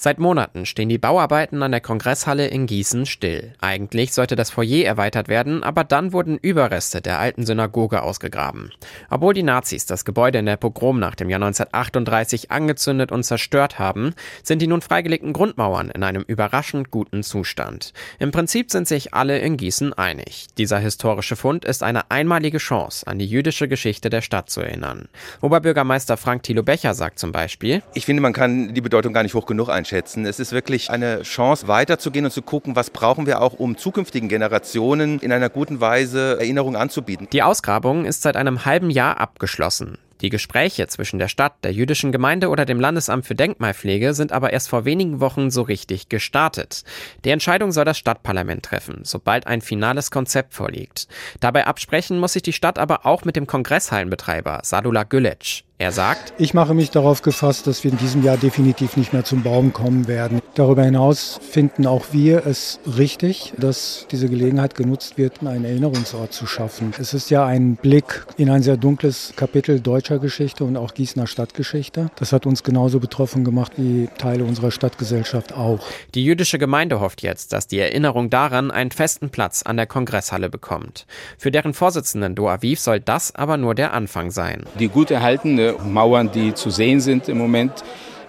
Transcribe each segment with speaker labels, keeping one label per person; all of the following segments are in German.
Speaker 1: Seit Monaten stehen die Bauarbeiten an der Kongresshalle in Gießen still. Eigentlich sollte das Foyer erweitert werden, aber dann wurden Überreste der alten Synagoge ausgegraben. Obwohl die Nazis das Gebäude in der Pogromnacht im Jahr 1938 angezündet und zerstört haben, sind die nun freigelegten Grundmauern in einem überraschend guten Zustand. Im Prinzip sind sich alle in Gießen einig. Dieser historische Fund ist eine einmalige Chance, an die jüdische Geschichte der Stadt zu erinnern. Oberbürgermeister Frank Thilo Becher sagt zum Beispiel,
Speaker 2: Ich finde, man kann die Bedeutung gar nicht hoch genug einschätzen einschätzen. Es ist wirklich eine Chance, weiterzugehen und zu gucken, was brauchen wir auch, um zukünftigen Generationen in einer guten Weise Erinnerung anzubieten.
Speaker 1: Die Ausgrabung ist seit einem halben Jahr abgeschlossen. Die Gespräche zwischen der Stadt, der jüdischen Gemeinde oder dem Landesamt für Denkmalpflege sind aber erst vor wenigen Wochen so richtig gestartet. Die Entscheidung soll das Stadtparlament treffen, sobald ein finales Konzept vorliegt. Dabei absprechen muss sich die Stadt aber auch mit dem Kongresshallenbetreiber Sadula Gülec. Er sagt,
Speaker 3: ich mache mich darauf gefasst, dass wir in diesem Jahr definitiv nicht mehr zum Baum kommen werden. Darüber hinaus finden auch wir es richtig, dass diese Gelegenheit genutzt wird, einen Erinnerungsort zu schaffen. Es ist ja ein Blick in ein sehr dunkles Kapitel deutscher Geschichte und auch Gießener Stadtgeschichte. Das hat uns genauso betroffen gemacht wie Teile unserer Stadtgesellschaft auch.
Speaker 1: Die jüdische Gemeinde hofft jetzt, dass die Erinnerung daran einen festen Platz an der Kongresshalle bekommt. Für deren Vorsitzenden Do Aviv soll das aber nur der Anfang sein.
Speaker 4: Die gut erhaltene Mauern, die zu sehen sind im Moment,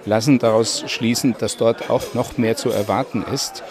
Speaker 4: lassen daraus schließen, dass dort auch noch mehr zu erwarten ist.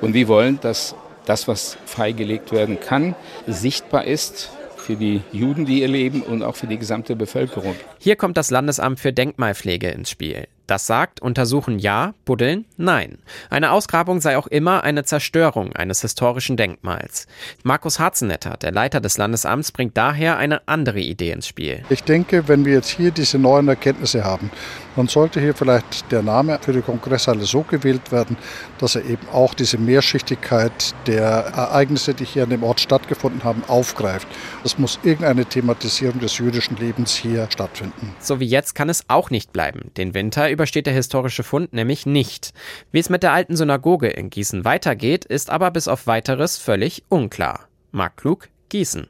Speaker 4: Und wir wollen, dass das, was freigelegt werden kann, sichtbar ist für die Juden, die hier leben und auch für die gesamte Bevölkerung.
Speaker 1: Hier kommt das Landesamt für Denkmalpflege ins Spiel. Das sagt, untersuchen ja, buddeln nein. Eine Ausgrabung sei auch immer eine Zerstörung eines historischen Denkmals. Markus Harzenetter, der Leiter des Landesamts, bringt daher eine andere Idee ins Spiel.
Speaker 5: Ich denke, wenn wir jetzt hier diese neuen Erkenntnisse haben, dann sollte hier vielleicht der Name für die Kongresshalle so gewählt werden, dass er eben auch diese Mehrschichtigkeit der Ereignisse, die hier an dem Ort stattgefunden haben, aufgreift. Es muss irgendeine Thematisierung des jüdischen Lebens hier stattfinden.
Speaker 1: So wie jetzt kann es auch nicht bleiben. Den Winter übersteht der historische Fund nämlich nicht. Wie es mit der alten Synagoge in Gießen weitergeht, ist aber bis auf weiteres völlig unklar. Marc Klug, Gießen.